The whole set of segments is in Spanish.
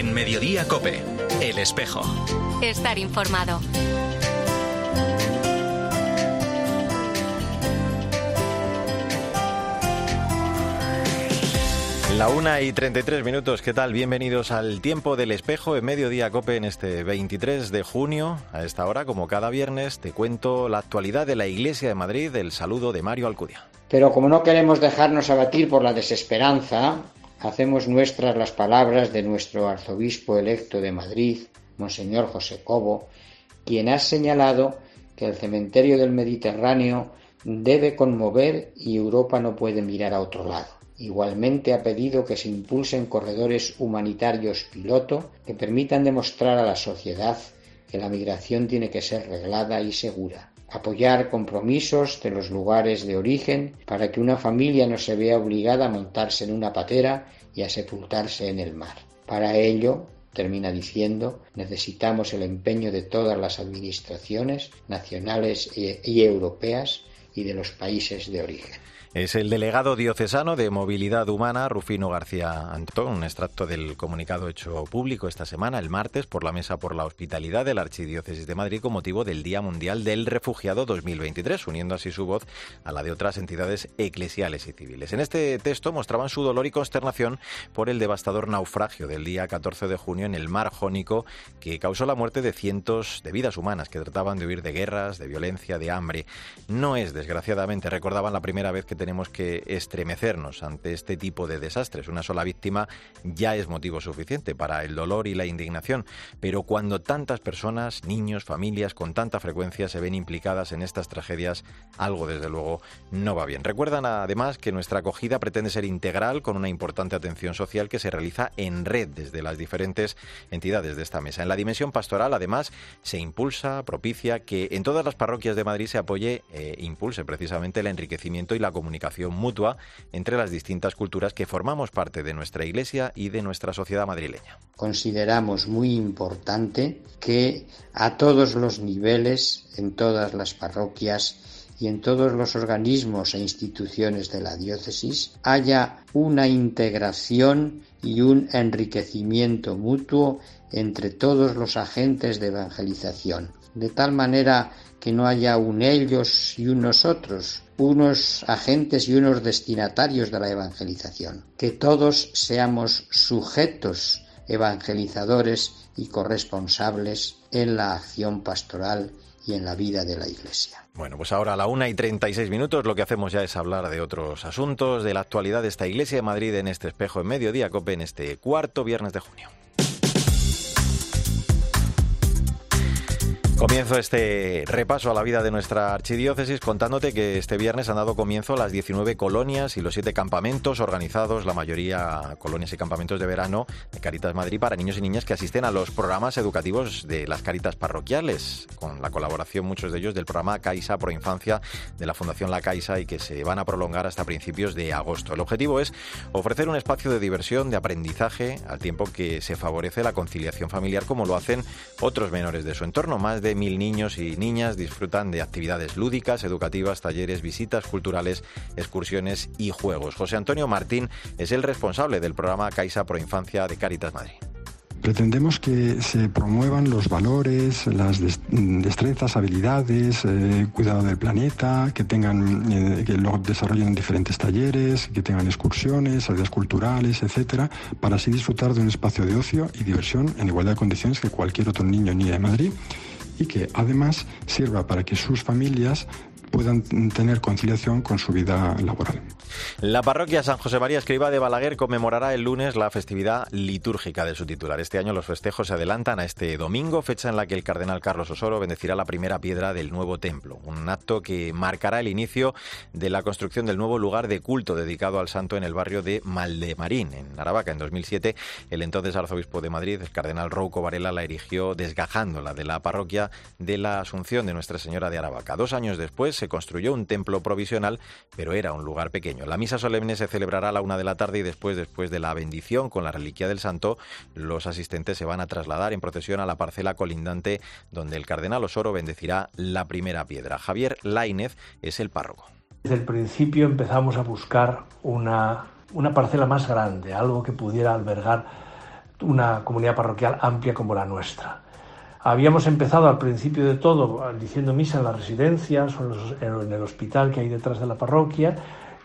En Mediodía Cope, El Espejo. Estar informado. La una y 33 minutos, ¿qué tal? Bienvenidos al Tiempo del Espejo en Mediodía Cope en este 23 de junio. A esta hora, como cada viernes, te cuento la actualidad de la Iglesia de Madrid, el saludo de Mario Alcudia. Pero como no queremos dejarnos abatir por la desesperanza, hacemos nuestras las palabras de nuestro arzobispo electo de Madrid, Monseñor José Cobo, quien ha señalado que el cementerio del Mediterráneo debe conmover y Europa no puede mirar a otro lado. Igualmente ha pedido que se impulsen corredores humanitarios piloto que permitan demostrar a la sociedad que la migración tiene que ser reglada y segura. Apoyar compromisos de los lugares de origen para que una familia no se vea obligada a montarse en una patera y a sepultarse en el mar. Para ello, termina diciendo, necesitamos el empeño de todas las administraciones nacionales y europeas y de los países de origen. Es el delegado diocesano de Movilidad Humana, Rufino García Antón, un extracto del comunicado hecho público esta semana, el martes, por la Mesa por la Hospitalidad de la Archidiócesis de Madrid con motivo del Día Mundial del Refugiado 2023, uniendo así su voz a la de otras entidades eclesiales y civiles. En este texto mostraban su dolor y consternación por el devastador naufragio del día 14 de junio en el mar Jónico que causó la muerte de cientos de vidas humanas que trataban de huir de guerras, de violencia, de hambre. No es, desgraciadamente, recordaban la primera vez que tenemos que estremecernos ante este tipo de desastres. Una sola víctima ya es motivo suficiente para el dolor y la indignación, pero cuando tantas personas, niños, familias, con tanta frecuencia se ven implicadas en estas tragedias, algo desde luego no va bien. Recuerdan además que nuestra acogida pretende ser integral con una importante atención social que se realiza en red desde las diferentes entidades de esta mesa. En la dimensión pastoral, además, se impulsa, propicia que en todas las parroquias de Madrid se apoye e impulse precisamente el enriquecimiento y la comunicación comunicación mutua entre las distintas culturas que formamos parte de nuestra Iglesia y de nuestra sociedad madrileña. Consideramos muy importante que a todos los niveles, en todas las parroquias, y en todos los organismos e instituciones de la diócesis haya una integración y un enriquecimiento mutuo entre todos los agentes de evangelización, de tal manera que no haya un ellos y un nosotros, unos agentes y unos destinatarios de la evangelización, que todos seamos sujetos evangelizadores y corresponsables en la acción pastoral y en la vida de la Iglesia. Bueno, pues ahora a la una y 36 minutos lo que hacemos ya es hablar de otros asuntos, de la actualidad de esta Iglesia de Madrid en este espejo en mediodía, COPE, en este cuarto viernes de junio. Comienzo este repaso a la vida de nuestra archidiócesis contándote que este viernes han dado comienzo las 19 colonias y los 7 campamentos organizados, la mayoría colonias y campamentos de verano de Caritas Madrid para niños y niñas que asisten a los programas educativos de las Caritas parroquiales, con la colaboración muchos de ellos del programa Caixa Pro Infancia de la Fundación La Caixa y que se van a prolongar hasta principios de agosto. El objetivo es ofrecer un espacio de diversión, de aprendizaje, al tiempo que se favorece la conciliación familiar como lo hacen otros menores de su entorno. Más de mil niños y niñas disfrutan de actividades lúdicas, educativas, talleres, visitas culturales, excursiones y juegos. José Antonio Martín es el responsable del programa Caixa Pro Infancia de Caritas Madrid. Pretendemos que se promuevan los valores, las destrezas, habilidades, eh, cuidado del planeta, que tengan, eh, que lo desarrollen en diferentes talleres, que tengan excursiones, salidas culturales, etcétera, para así disfrutar de un espacio de ocio y diversión en igualdad de condiciones que cualquier otro niño o niña de Madrid y que además sirva para que sus familias puedan tener conciliación con su vida laboral. La parroquia San José María Escriba de Balaguer conmemorará el lunes la festividad litúrgica de su titular. Este año los festejos se adelantan a este domingo, fecha en la que el cardenal Carlos Osoro bendecirá la primera piedra del nuevo templo, un acto que marcará el inicio de la construcción del nuevo lugar de culto dedicado al santo en el barrio de Maldemarín, en Aravaca. En 2007, el entonces arzobispo de Madrid, el cardenal Rouco Varela, la erigió desgajándola de la parroquia de la Asunción de Nuestra Señora de Aravaca. Dos años después se construyó un templo provisional, pero era un lugar pequeño. La misa solemne se celebrará a la una de la tarde y después, después de la bendición con la reliquia del santo, los asistentes se van a trasladar en procesión a la parcela colindante donde el cardenal Osoro bendecirá la primera piedra. Javier Lainez es el párroco. Desde el principio empezamos a buscar una, una parcela más grande, algo que pudiera albergar una comunidad parroquial amplia como la nuestra. Habíamos empezado al principio de todo diciendo misa en las residencias o en el hospital que hay detrás de la parroquia.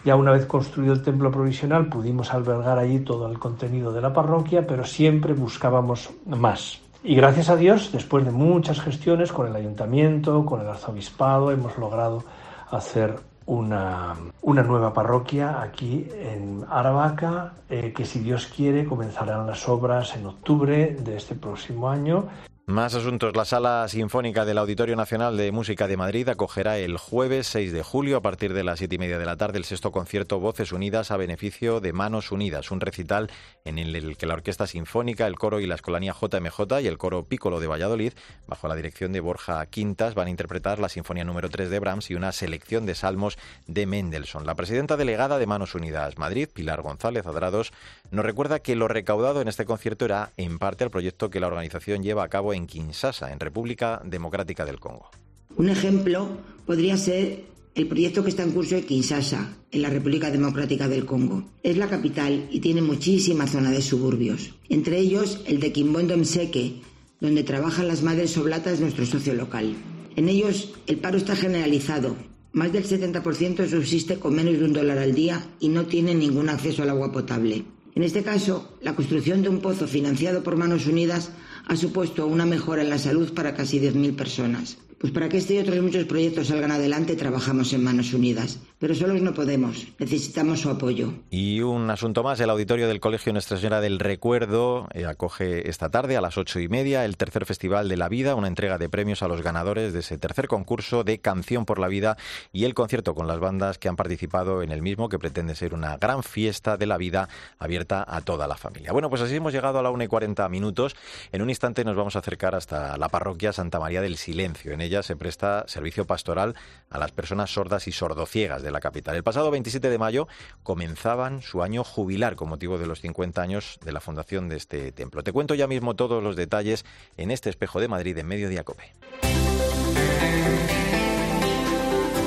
Ya una vez construido el templo provisional pudimos albergar allí todo el contenido de la parroquia, pero siempre buscábamos más. Y gracias a Dios, después de muchas gestiones con el ayuntamiento, con el arzobispado, hemos logrado hacer una, una nueva parroquia aquí en Aravaca, eh, que si Dios quiere comenzarán las obras en octubre de este próximo año. Más asuntos. La Sala Sinfónica del Auditorio Nacional de Música de Madrid acogerá el jueves 6 de julio, a partir de las siete y media de la tarde, el sexto concierto Voces Unidas a beneficio de Manos Unidas, un recital en el que la Orquesta Sinfónica, el coro y la Escolanía JMJ y el coro Pícolo de Valladolid, bajo la dirección de Borja Quintas, van a interpretar la Sinfonía número 3 de Brahms y una selección de salmos de Mendelssohn. La presidenta delegada de Manos Unidas Madrid, Pilar González Adrados, nos recuerda que lo recaudado en este concierto era en parte al proyecto que la organización lleva a cabo en Kinshasa, en República Democrática del Congo. Un ejemplo podría ser el proyecto que está en curso en Kinshasa, en la República Democrática del Congo. Es la capital y tiene muchísima zona de suburbios, entre ellos el de Kimbondo Mseke, donde trabajan las madres oblatas de nuestro socio local. En ellos el paro está generalizado. Más del 70% subsiste con menos de un dólar al día y no tiene ningún acceso al agua potable. En este caso, la construcción de un pozo financiado por Manos Unidas ha supuesto una mejora en la salud para casi 10.000 personas. Pues para que este y otros muchos proyectos salgan adelante trabajamos en Manos Unidas. Pero solos no podemos, necesitamos su apoyo. Y un asunto más, el auditorio del Colegio Nuestra Señora del Recuerdo eh, acoge esta tarde a las ocho y media el tercer Festival de la Vida, una entrega de premios a los ganadores de ese tercer concurso de Canción por la Vida y el concierto con las bandas que han participado en el mismo, que pretende ser una gran fiesta de la vida abierta a toda la familia. Bueno, pues así hemos llegado a la una y cuarenta minutos. En un instante nos vamos a acercar hasta la parroquia Santa María del Silencio. En ella se presta servicio pastoral a las personas sordas y sordociegas de la capital. El pasado 27 de mayo comenzaban su año jubilar con motivo de los 50 años de la fundación de este templo. Te cuento ya mismo todos los detalles en este espejo de Madrid en Mediodía Cope.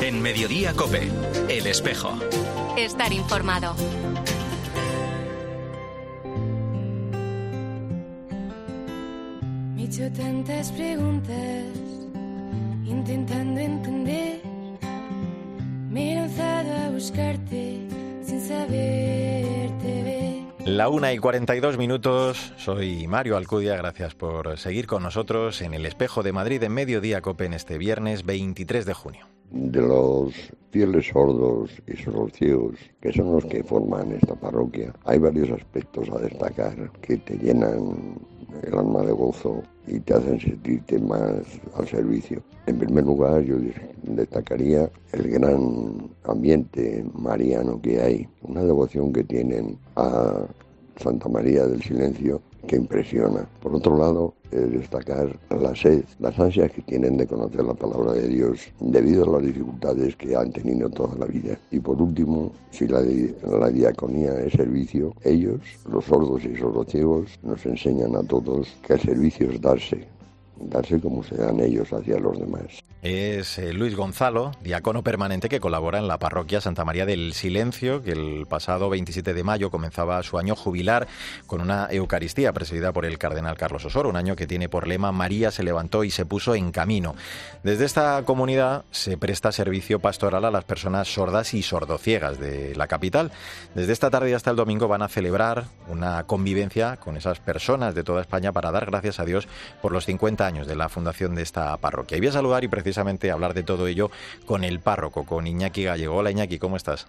En Mediodía Cope, el espejo. Estar informado. Me he hecho tantas preguntas intentando entender. Me he lanzado a buscarte sin saberte ver. La una y 42 minutos, soy Mario Alcudia, gracias por seguir con nosotros en el Espejo de Madrid en Mediodía Cope en este viernes 23 de junio. De los fieles sordos y ciegos, que son los que forman esta parroquia, hay varios aspectos a destacar que te llenan el alma de gozo y te hacen sentirte más al servicio. En primer lugar, yo destacaría el gran ambiente mariano que hay, una devoción que tienen a Santa María del Silencio que impresiona. Por otro lado, destacar la sed, las ansias que tienen de conocer la palabra de Dios debido a las dificultades que han tenido toda la vida. Y por último, si la, la diaconía es servicio, ellos, los sordos y sordociegos, nos enseñan a todos que el servicio es darse, darse como se dan ellos hacia los demás. Es eh, Luis Gonzalo, diácono permanente que colabora en la parroquia Santa María del Silencio, que el pasado 27 de mayo comenzaba su año jubilar con una Eucaristía presidida por el cardenal Carlos Osoro, un año que tiene por lema María se levantó y se puso en camino. Desde esta comunidad se presta servicio pastoral a las personas sordas y sordociegas de la capital. Desde esta tarde hasta el domingo van a celebrar una convivencia con esas personas de toda España para dar gracias a Dios por los 50 años de la fundación de esta parroquia. Y voy a saludar y precisamente hablar de todo ello con el párroco, con Iñaki Gallego. Hola Iñaki, ¿cómo estás?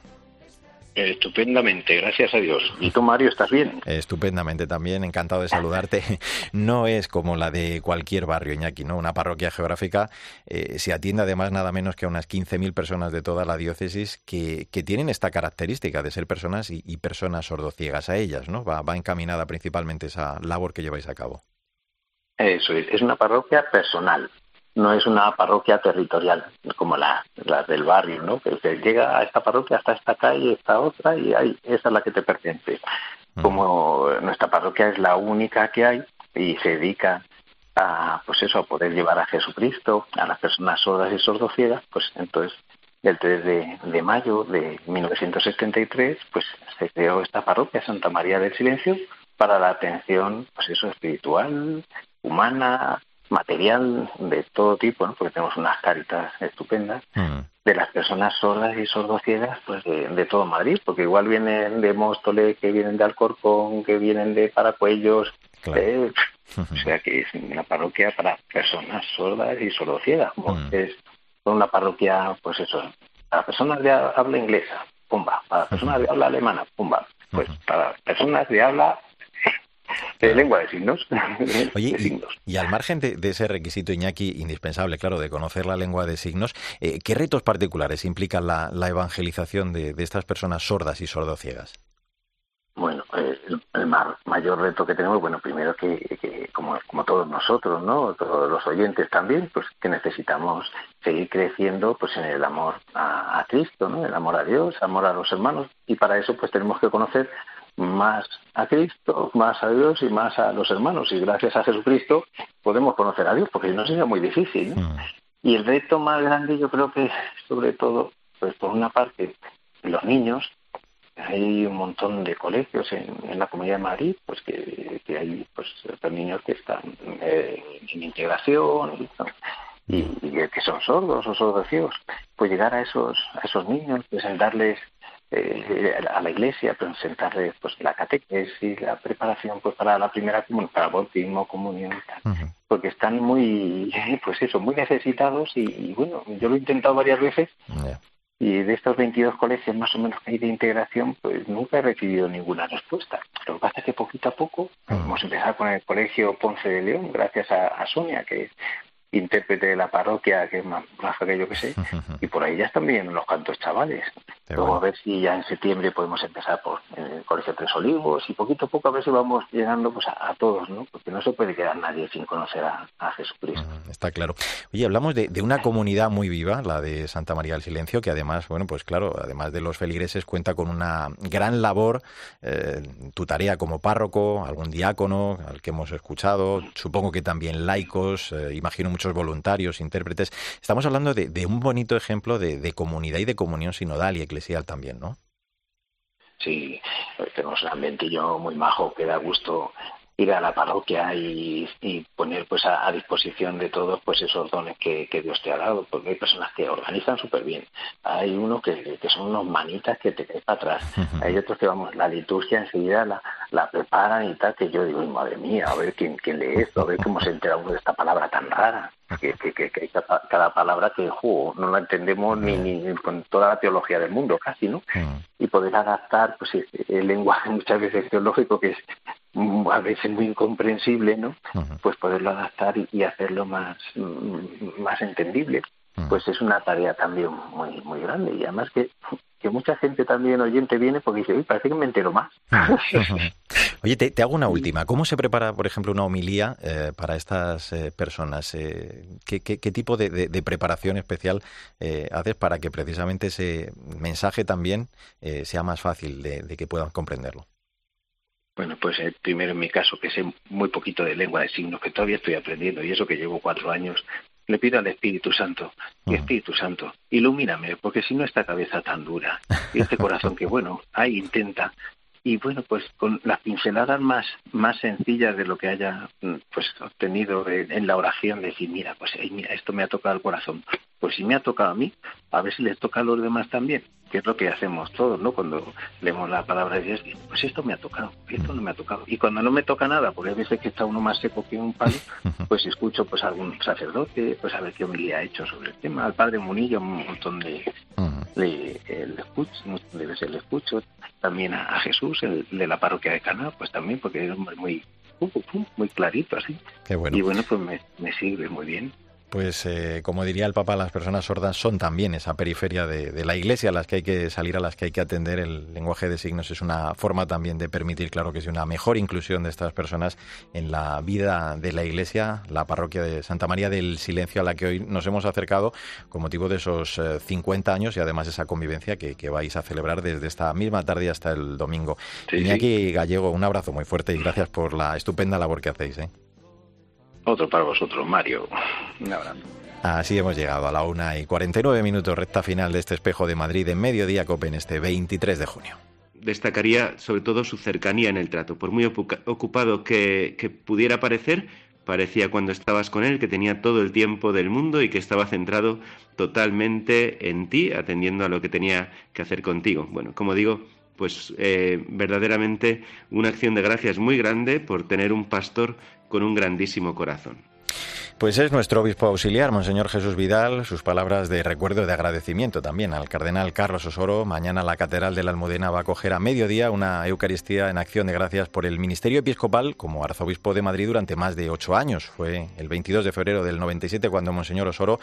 Estupendamente, gracias a Dios. ¿Y tú, Mario, estás bien? Estupendamente también, encantado de saludarte. No es como la de cualquier barrio, Iñaki, ¿no? Una parroquia geográfica eh, se atiende además nada menos que a unas 15.000 personas de toda la diócesis que, que, tienen esta característica de ser personas y, y personas sordociegas a ellas, ¿no? Va, va encaminada principalmente esa labor que lleváis a cabo. Eso es, es una parroquia personal, no es una parroquia territorial, como la, la del barrio, ¿no? Que usted llega a esta parroquia, hasta esta calle, esta otra, y ahí, esa es la que te pertenece. Como nuestra parroquia es la única que hay y se dedica a, pues eso, a poder llevar a Jesucristo a las personas sordas y sordociegas, pues entonces el 3 de, de mayo de 1973, pues se creó esta parroquia, Santa María del Silencio, para la atención, pues eso, espiritual, humana, material, de todo tipo, ¿no? porque tenemos unas caritas estupendas, mm. de las personas sordas y sordociegas, pues de, todo Madrid, porque igual vienen de Móstoles, que vienen de Alcorcón, que vienen de Paracuellos, eh, o sea que es una parroquia para personas sordas y sordociegas, mm. es una parroquia, pues eso, para personas de habla inglesa, pumba, para personas de habla alemana, pumba, pues para personas de habla de lengua de signos. Oye, Y, al margen de, ese requisito, Iñaki, indispensable, claro, de conocer la lengua de signos, eh, ¿qué retos particulares implica la, evangelización de, estas personas sordas y sordociegas? Bueno, eh, el, mayor reto que tenemos, bueno, primero que, como, como, todos nosotros, ¿no? Todos los oyentes también, pues que necesitamos seguir creciendo pues en el amor a, a Cristo, ¿no? El amor a Dios, amor a los hermanos, y para eso pues tenemos que conocer más a Cristo, más a Dios y más a los hermanos. Y gracias a Jesucristo podemos conocer a Dios, porque si no sería muy difícil. Mm. Y el reto más grande yo creo que sobre todo, pues por una parte, los niños, hay un montón de colegios en, la Comunidad de Madrid, pues que, hay pues niños que están eh, en integración y, que son sordos o sordos ciegos. Pues llegar a esos, a esos niños, presentarles eh, a la iglesia, presentarles pues la catequesis, la preparación pues para la primera comunión, para el bautismo, comunión, porque están muy, pues eso, muy necesitados y, bueno, yo lo he intentado varias veces y de estos 22 colegios más o menos que hay de integración, pues nunca he recibido ninguna respuesta. Lo que pasa es que poquito a poco hemos empezado con el colegio Ponce de León, gracias a, a Sonia, que intérprete de la parroquia, que es más baja que yo que sé, y por ahí ya están viendo los cantos chavales. Luego a ver si ya en septiembre podemos empezar por el Colegio Tres Olivos y poquito a poco a ver si vamos llegando pues a, todos, ¿no? Porque no se puede quedar nadie sin conocer a, Jesucristo. está claro. Oye, hablamos de, una comunidad muy viva, la de Santa María del Silencio, que además, bueno, pues claro, además de los feligreses cuenta con una gran labor, eh, tu tarea como párroco, algún diácono al que hemos escuchado, supongo que también laicos, eh, imagino muchos voluntarios, intérpretes. Estamos hablando de, un bonito ejemplo de, comunidad y de comunión sinodal y eclesial también, ¿no? Sí, tenemos un ambientillo muy majo que da gusto ir a la parroquia y, poner pues a, disposición de todos pues esos dones que, Dios te ha dado porque hay personas que organizan súper bien hay unos que, son unos manitas que te caen para atrás. Hay otros que vamos la liturgia enseguida la, la preparan y tal que yo digo madre mía a ver quién, quién lee esto a ver cómo se entera uno de esta palabra tan rara que, que, hay cada, palabra que juego, no la entendemos ni, ni, con toda la teología del mundo casi no y poder adaptar pues el lenguaje muchas veces teológico que es a veces muy incomprensible, ¿no? Pues poderlo adaptar y, hacerlo más, mm, más entendible. Pues es una tarea también muy muy grande. Y además que, que mucha gente también oyente viene porque dice, uy, parece que me entero más. Oye, te, hago una última. ¿Cómo se prepara, por ejemplo, una homilía eh, para estas eh, personas? Eh, ¿qué, qué, tipo de, preparación especial haces para que precisamente ese mensaje también sea más fácil de que puedan comprenderlo? Bueno, pues eh, primero en mi caso, que sé muy poquito de lengua de signos, que todavía estoy aprendiendo, y eso que llevo cuatro años, le pido al Espíritu Santo, y Espíritu Santo, ilumíname, porque si no esta cabeza tan dura, y este corazón que, bueno, ahí intenta, y bueno, pues con las pinceladas más, más sencillas de lo que haya mm, pues obtenido en la oración, decir, mira, pues mira, esto me ha tocado el corazón, pues si me ha tocado a mí, a ver si les toca a los demás también, que es lo que hacemos todos, ¿no? Cuando leemos la palabra de Dios, pues esto me ha tocado, esto no me ha tocado. Y cuando no me toca nada, porque a veces que está uno más seco que un palo, pues escucho pues algún sacerdote, pues a ver qué homilía ha hecho sobre el tema, al padre Munillo un montón de, le, escucho, muchas veces le escucho, también a, Jesús, el de la parroquia de Cana, pues también, porque es muy, muy clarito así. Y bueno, pues me, me sirve muy bien pues eh, como diría el Papa, las personas sordas son también esa periferia de, la Iglesia a las que hay que salir, a las que hay que atender. El lenguaje de signos es una forma también de permitir, claro que sí, una mejor inclusión de estas personas en la vida de la Iglesia, la parroquia de Santa María del Silencio, a la que hoy nos hemos acercado con motivo de esos 50 eh, años y además esa convivencia que, vais a celebrar desde esta misma tarde hasta el domingo. Iñaki Gallego, un abrazo muy fuerte y gracias por la estupenda labor que hacéis. ¿eh? Otro para vosotros, Mario. Un Así hemos llegado a la una y 49 minutos recta final de este espejo de Madrid en Mediodía Copen este 23 de junio. destacaría sobre todo su cercanía en el trato. Por muy ocupado que, que pudiera parecer, parecía cuando estabas con él que tenía todo el tiempo del mundo y que estaba centrado totalmente en ti, atendiendo a lo que tenía que hacer contigo. Bueno, como digo, pues eh, verdaderamente una acción de gracias muy grande por tener un pastor con un grandísimo corazón. Pues es nuestro obispo auxiliar, Monseñor Jesús Vidal, sus palabras de recuerdo y de agradecimiento también al cardenal Carlos Osoro. Mañana la Catedral de la Almudena va a acoger a mediodía una Eucaristía en acción de gracias por el ministerio episcopal como arzobispo de Madrid durante más de ocho años. Fue el 22 de febrero del 97 cuando Monseñor Osoro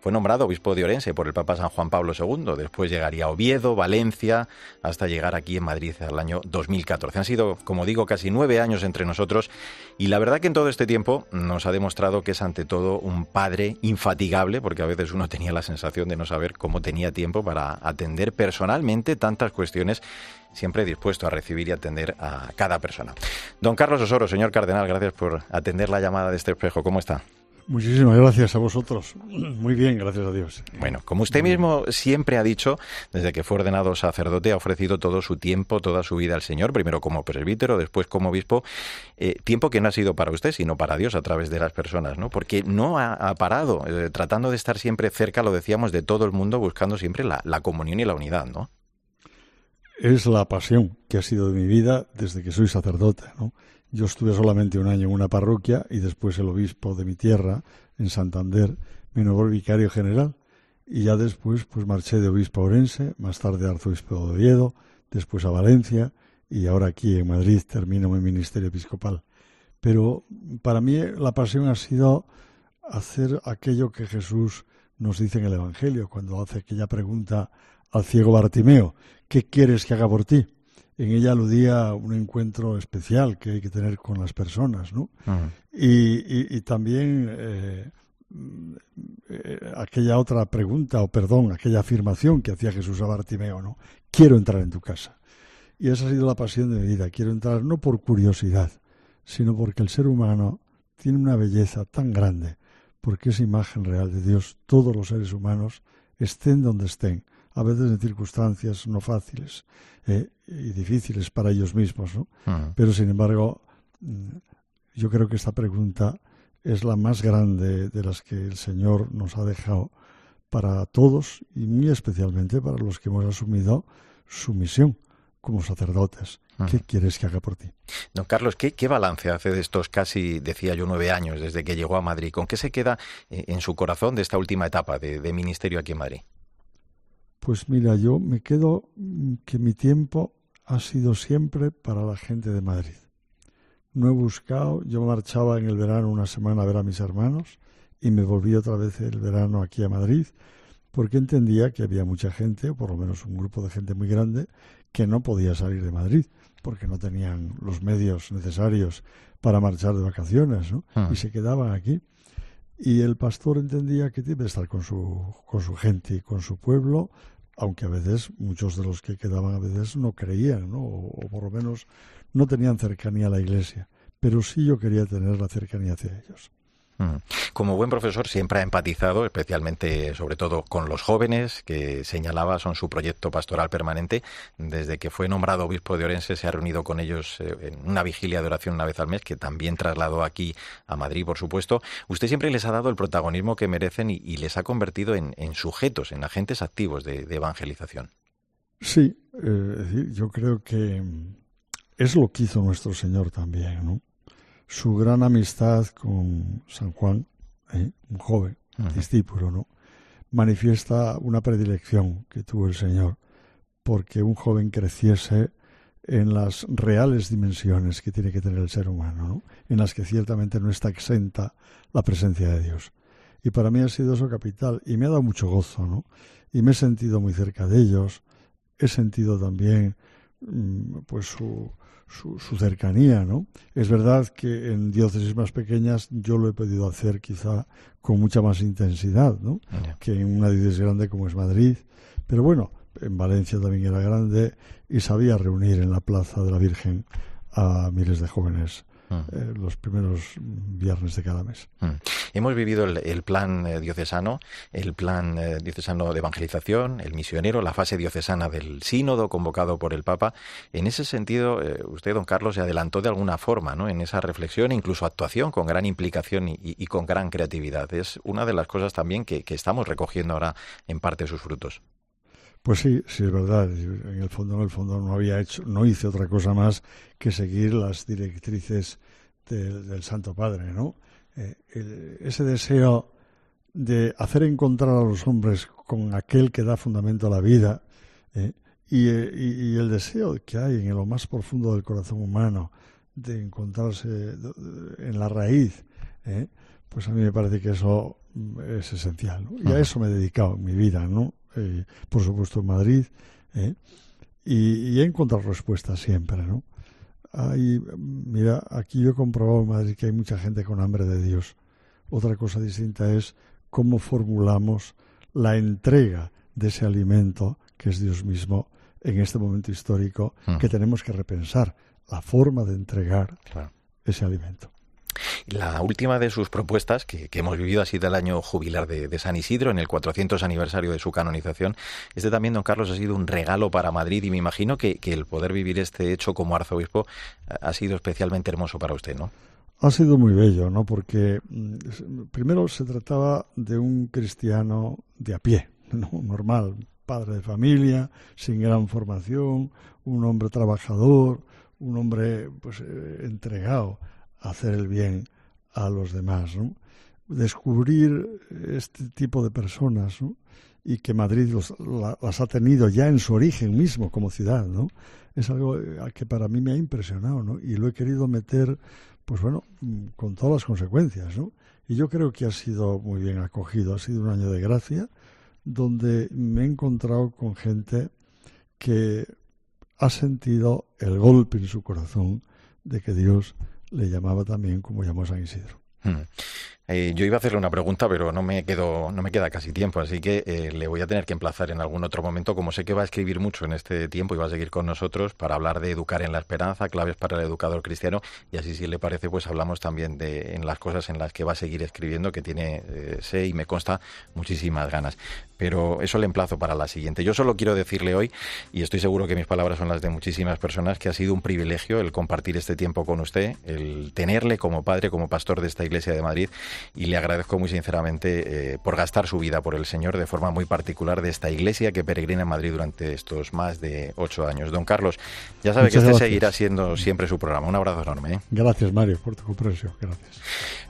fue nombrado obispo de Orense por el Papa San Juan Pablo II. Después llegaría a Oviedo, Valencia, hasta llegar aquí en Madrid al año 2014. Han sido, como digo, casi nueve años entre nosotros y la verdad que en todo este tiempo nos ha demostrado que es ante todo un padre infatigable, porque a veces uno tenía la sensación de no saber cómo tenía tiempo para atender personalmente tantas cuestiones siempre dispuesto a recibir y atender a cada persona. Don Carlos Osoro, señor Cardenal, gracias por atender la llamada de este espejo. ¿Cómo está? Muchísimas gracias a vosotros. Muy bien, gracias a Dios. Bueno, como usted mismo siempre ha dicho, desde que fue ordenado sacerdote, ha ofrecido todo su tiempo, toda su vida al Señor, primero como presbítero, después como obispo, eh, tiempo que no ha sido para usted, sino para Dios a través de las personas, ¿no? Porque no ha, parado, eh, tratando de estar siempre cerca, lo decíamos, de todo el mundo, buscando siempre la, la comunión y la unidad, ¿no? Es la pasión que ha sido de mi vida desde que soy sacerdote, ¿no? Yo estuve solamente un año en una parroquia y después el obispo de mi tierra, en Santander, me nombró vicario general. Y ya después pues marché de obispo a Orense, más tarde arzobispo de Oviedo, después a Valencia y ahora aquí en Madrid termino mi ministerio episcopal. Pero para mí la pasión ha sido hacer aquello que Jesús nos dice en el Evangelio, cuando hace aquella pregunta al ciego Bartimeo, ¿qué quieres que haga por ti? En ella aludía a un encuentro especial que hay que tener con las personas, ¿no? y, también eh, eh, aquella otra pregunta, o perdón, aquella afirmación que hacía Jesús a Bartimeo, ¿no? Quiero entrar en tu casa. Y esa ha sido la pasión de mi vida. Quiero entrar no por curiosidad, sino porque el ser humano tiene una belleza tan grande, porque es imagen real de Dios. Todos los seres humanos, estén donde estén, a veces en circunstancias no fáciles eh, y difíciles para ellos mismos, ¿no? Pero sin embargo, mm, yo creo que esta pregunta es la más grande de las que el Señor nos ha dejado para todos y muy especialmente para los que hemos asumido su misión como sacerdotes. ¿Qué quieres que haga por ti? Don Carlos, ¿qué, balance hace de estos casi, decía yo, nueve años desde que llegó a Madrid? ¿Con qué se queda eh, en su corazón de esta última etapa de ministerio aquí en Madrid? Pues mira, yo me quedo que mi tiempo ha sido siempre para la gente de Madrid. No he buscado, yo marchaba en el verano una semana a ver a mis hermanos y me volví otra vez el verano aquí a Madrid porque entendía que había mucha gente, o por lo menos un grupo de gente muy grande, que no podía salir de Madrid porque no tenían los medios necesarios para marchar de vacaciones ¿no? Ah. y se quedaban aquí. Y el pastor entendía que tiene que estar con su, con su gente y con su pueblo aunque a veces muchos de los que quedaban a veces no creían, ¿no? O, por lo menos no tenían cercanía a la iglesia, pero sí yo quería tener la cercanía hacia ellos. Mm. Como buen profesor siempre ha empatizado, especialmente sobre todo con los jóvenes, que señalaba son su proyecto pastoral permanente. Desde que fue nombrado obispo de Orense se ha reunido con ellos eh, en una vigilia de oración una vez al mes, que también trasladó aquí a Madrid, por supuesto. Usted siempre les ha dado el protagonismo que merecen y, les ha convertido en, sujetos, en agentes activos de, evangelización. Sí, eh, yo creo que es lo que hizo nuestro Señor también, ¿no? Su gran amistad con San Juan, ¿eh? un joven discípulo, ¿no? manifiesta una predilección que tuvo el Señor porque un joven creciese en las reales dimensiones que tiene que tener el ser humano, ¿no? en las que ciertamente no está exenta la presencia de Dios. Y para mí ha sido eso capital y me ha dado mucho gozo, ¿no? Y me he sentido muy cerca de ellos, he sentido también mm, pues su, su, cercanía, ¿no? Es verdad que en diócesis más pequeñas yo lo he podido hacer quizá con mucha más intensidad, ¿no? Que en una diócesis grande como es Madrid. Pero bueno, en Valencia también era grande y sabía reunir en la Plaza de la Virgen a miles de jóvenes mm. los primeros viernes de cada mes. Mm. Hemos vivido el, plan diocesano, el plan diocesano de evangelización, el misionero, la fase diocesana del sínodo convocado por el Papa. En ese sentido, usted, don Carlos, se adelantó de alguna forma ¿no? en esa reflexión, incluso actuación con gran implicación y, con gran creatividad. Es una de las cosas también que, que estamos recogiendo ahora en parte sus frutos. Pues sí, sí es verdad. En el fondo, en el fondo no había hecho, no hice otra cosa más que seguir las directrices del Santo Padre, ¿no? Eh, ese deseo de hacer encontrar a los hombres con aquel que da fundamento a la vida eh, y, y, el deseo que hay en lo más profundo del corazón humano de encontrarse en la raíz, eh, pues a mí me parece que eso es esencial. Y a eso me he dedicado en mi vida, ¿no? Eh, por supuesto en Madrid, ¿eh? y, he encontrado respuestas siempre, ¿no? Hay, mira, aquí yo he comprobado en Madrid que hay mucha gente con hambre de Dios. Otra cosa distinta es cómo formulamos la entrega de ese alimento que es Dios mismo en este momento histórico que tenemos que repensar la forma de entregar ese alimento. La última de sus propuestas, que, hemos vivido, ha sido el año jubilar de, San Isidro, en el 400 aniversario de su canonización. Este también, don Carlos, ha sido un regalo para Madrid y me imagino que, el poder vivir este hecho como arzobispo ha sido especialmente hermoso para usted, ¿no? Ha sido muy bello, ¿no? Porque mm, primero se trataba de un cristiano de a pie, normal, padre de familia, sin gran formación, un hombre trabajador, un hombre pues eh, entregado hacer el bien a los demás. Descubrir este tipo de personas y que Madrid las ha tenido ya en su origen mismo como ciudad, ¿no? es algo eh, que para mí me ha impresionado y lo he querido meter, pues bueno, mm, con todas las consecuencias. Y yo creo que ha sido muy bien acogido, ha sido un año de gracia donde me he encontrado con gente que ha sentido el golpe en su corazón de que Dios le llamaba también como llamó San Isidro. Hmm. Eh, yo iba a hacerle una pregunta, pero no me quedo, no me queda casi tiempo, así que eh, le voy a tener que emplazar en algún otro momento. Como sé que va a escribir mucho en este tiempo y va a seguir con nosotros para hablar de educar en la esperanza, claves para el educador cristiano, y así si le parece, pues hablamos también de en las cosas en las que va a seguir escribiendo, que tiene, eh, sé y me consta, muchísimas ganas. Pero eso le emplazo para la siguiente. Yo solo quiero decirle hoy, y estoy seguro que mis palabras son las de muchísimas personas, que ha sido un privilegio el compartir este tiempo con usted, el tenerle como padre, como pastor de esta iglesia de Madrid, y le agradezco muy sinceramente eh, por gastar su vida por el Señor de forma muy particular de esta iglesia que peregrina en Madrid durante estos más de ocho años. Don Carlos, ya sabe que este seguirá siendo siempre su programa. Un abrazo enorme. ¿eh? Gracias, Mario, por tu comprensión. Gracias.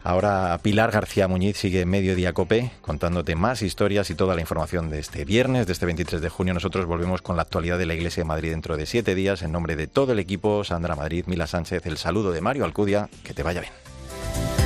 Ahora Pilar García Muñiz sigue Mediodía Cope contándote más historias y toda la información de este viernes, de este 23 de junio. Nosotros volvemos con la actualidad de la Iglesia de Madrid dentro de siete días. En nombre de todo el equipo, Sandra Madrid, Mila Sánchez, el saludo de Mario Alcudia. Que te vaya bien.